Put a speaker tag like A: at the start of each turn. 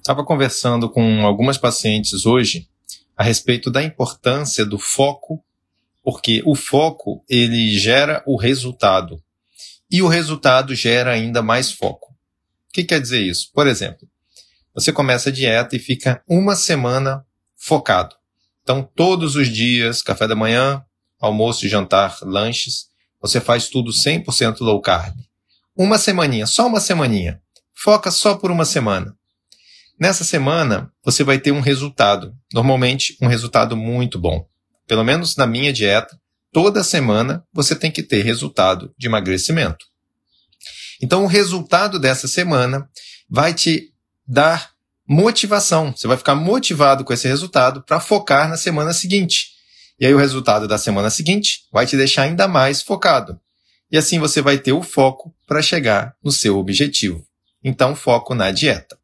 A: Estava conversando com algumas pacientes hoje a respeito da importância do foco, porque o foco ele gera o resultado e o resultado gera ainda mais foco. O que quer dizer isso? Por exemplo, você começa a dieta e fica uma semana focado. Então, todos os dias, café da manhã, almoço, jantar, lanches, você faz tudo 100% low carb. Uma semaninha, só uma semaninha. Foca só por uma semana. Nessa semana, você vai ter um resultado. Normalmente, um resultado muito bom. Pelo menos na minha dieta, toda semana você tem que ter resultado de emagrecimento. Então, o resultado dessa semana vai te dar motivação. Você vai ficar motivado com esse resultado para focar na semana seguinte. E aí, o resultado da semana seguinte vai te deixar ainda mais focado. E assim você vai ter o foco para chegar no seu objetivo. Então, foco na dieta.